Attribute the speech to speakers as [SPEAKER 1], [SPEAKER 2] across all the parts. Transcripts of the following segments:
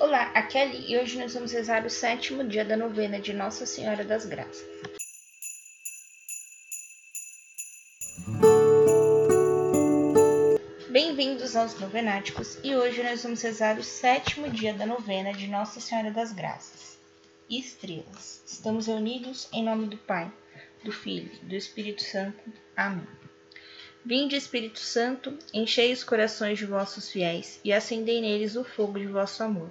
[SPEAKER 1] Olá, aqui é e hoje nós vamos rezar o sétimo dia da novena de Nossa Senhora das Graças. Bem-vindos aos Novenáticos e hoje nós vamos rezar o sétimo dia da novena de Nossa Senhora das Graças Estrelas. Estamos reunidos em nome do Pai, do Filho do Espírito Santo. Amém. Vinde, Espírito Santo, enchei os corações de vossos fiéis e acendei neles o fogo de vosso amor.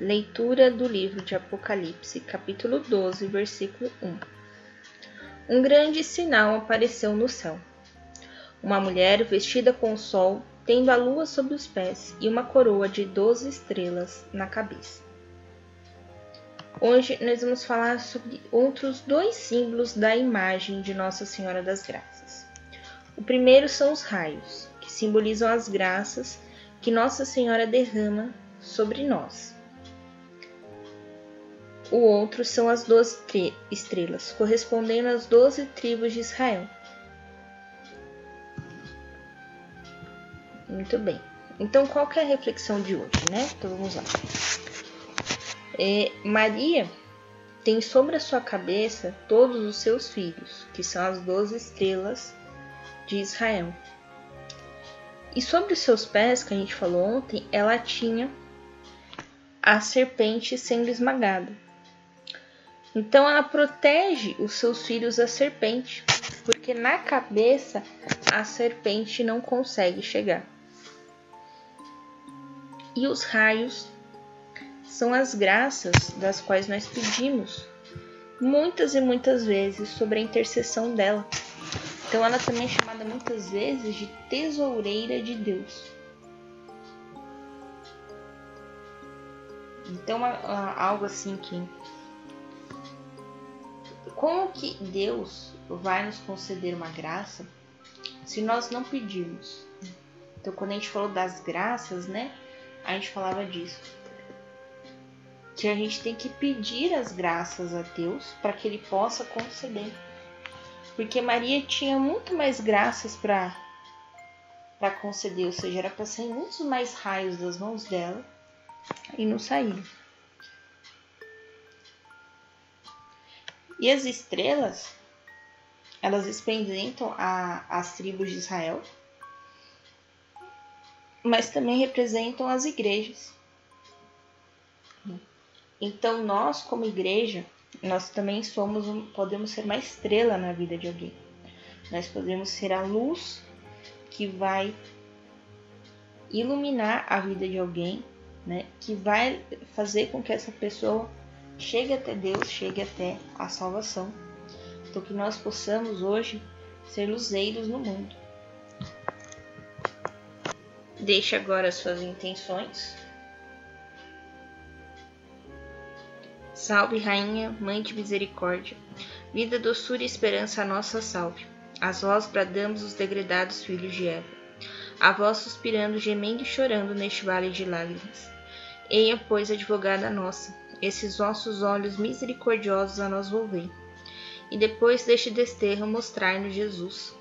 [SPEAKER 1] Leitura do livro de Apocalipse, capítulo 12, versículo 1. Um grande sinal apareceu no céu. Uma mulher vestida com o sol, tendo a lua sob os pés e uma coroa de doze estrelas na cabeça. Hoje nós vamos falar sobre outros dois símbolos da imagem de Nossa Senhora das Graças. O primeiro são os raios, que simbolizam as graças que Nossa Senhora derrama sobre nós. O outro são as doze estrelas, correspondendo às doze tribos de Israel. Muito bem. Então, qual é a reflexão de hoje, né? Então, vamos lá. É, Maria tem sobre a sua cabeça todos os seus filhos, que são as doze estrelas de Israel. E sobre os seus pés, que a gente falou ontem, ela tinha a serpente sendo esmagada. Então ela protege os seus filhos da serpente, porque na cabeça a serpente não consegue chegar. E os raios são as graças das quais nós pedimos muitas e muitas vezes sobre a intercessão dela. Então ela também é chamada muitas vezes de tesoureira de Deus. Então algo assim que como que Deus vai nos conceder uma graça se nós não pedirmos? Então quando a gente falou das graças, né? A gente falava disso. Que a gente tem que pedir as graças a Deus para que ele possa conceder porque Maria tinha muito mais graças para para conceder, ou seja, era para sair muitos mais raios das mãos dela e não saíram. E as estrelas, elas representam a, as tribos de Israel, mas também representam as igrejas. Então nós, como igreja, nós também somos podemos ser uma estrela na vida de alguém. Nós podemos ser a luz que vai iluminar a vida de alguém, né? Que vai fazer com que essa pessoa chegue até Deus, chegue até a salvação. Então que nós possamos hoje ser luzeiros no mundo. Deixe agora suas intenções Salve, Rainha, Mãe de Misericórdia, vida, doçura e esperança, a nossa salve. A vós bradamos os degredados filhos de Eva, a vós suspirando, gemendo e chorando neste vale de lágrimas. Eia, pois, advogada nossa, esses vossos olhos misericordiosos a nós volvei. E depois deste desterro mostrai-nos Jesus.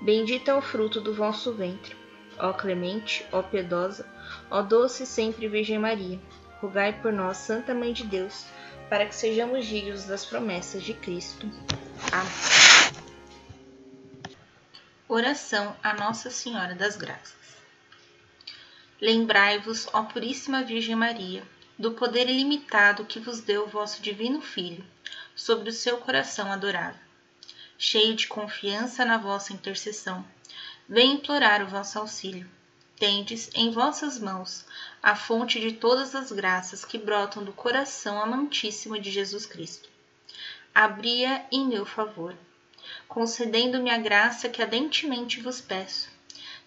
[SPEAKER 1] Bendito é o fruto do vosso ventre. Ó clemente, ó piedosa, ó doce sempre Virgem Maria, rogai por nós, Santa Mãe de Deus, para que sejamos dignos das promessas de Cristo. Amém. Oração a Nossa Senhora das Graças. Lembrai-vos, ó Puríssima Virgem Maria, do poder ilimitado que vos deu o vosso Divino Filho sobre o seu coração adorável. Cheio de confiança na vossa intercessão, vem implorar o vosso auxílio tendes em vossas mãos a fonte de todas as graças que brotam do coração amantíssimo de Jesus Cristo. Abria em meu favor, concedendo-me a graça que ardentemente vos peço.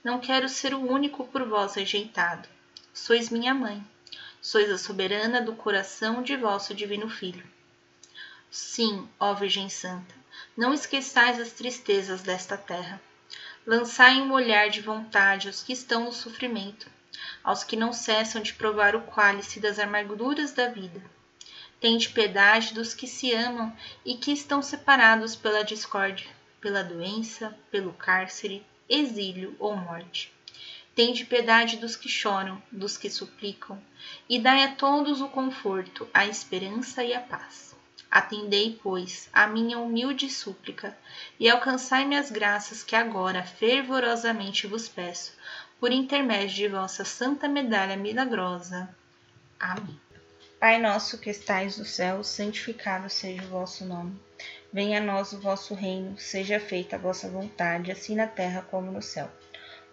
[SPEAKER 1] Não quero ser o único por vós rejeitado. Sois minha mãe, sois a soberana do coração de vosso divino Filho. Sim, ó Virgem Santa, não esqueçais as tristezas desta terra. Lançai um olhar de vontade aos que estão no sofrimento, aos que não cessam de provar o cálice das amarguras da vida. Tende piedade dos que se amam e que estão separados pela discórdia, pela doença, pelo cárcere, exílio ou morte. Tende piedade dos que choram, dos que suplicam, e dai a todos o conforto, a esperança e a paz. Atendei, pois, a minha humilde súplica, e alcançai-me as graças que agora fervorosamente vos peço, por intermédio de vossa santa medalha milagrosa. Amém. Pai nosso que estais no céu, santificado seja o vosso nome. Venha a nós o vosso reino, seja feita a vossa vontade, assim na terra como no céu.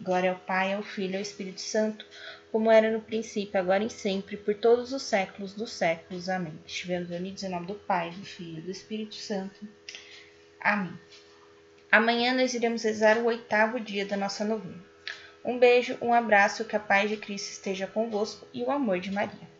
[SPEAKER 1] Glória ao Pai, ao Filho e ao Espírito Santo, como era no princípio, agora e sempre, por todos os séculos dos séculos. Amém. Estivemos unidos em nome do Pai, do Filho e do Espírito Santo. Amém. Amanhã nós iremos rezar o oitavo dia da nossa novena. Um beijo, um abraço, que a paz de Cristo esteja convosco e o amor de Maria.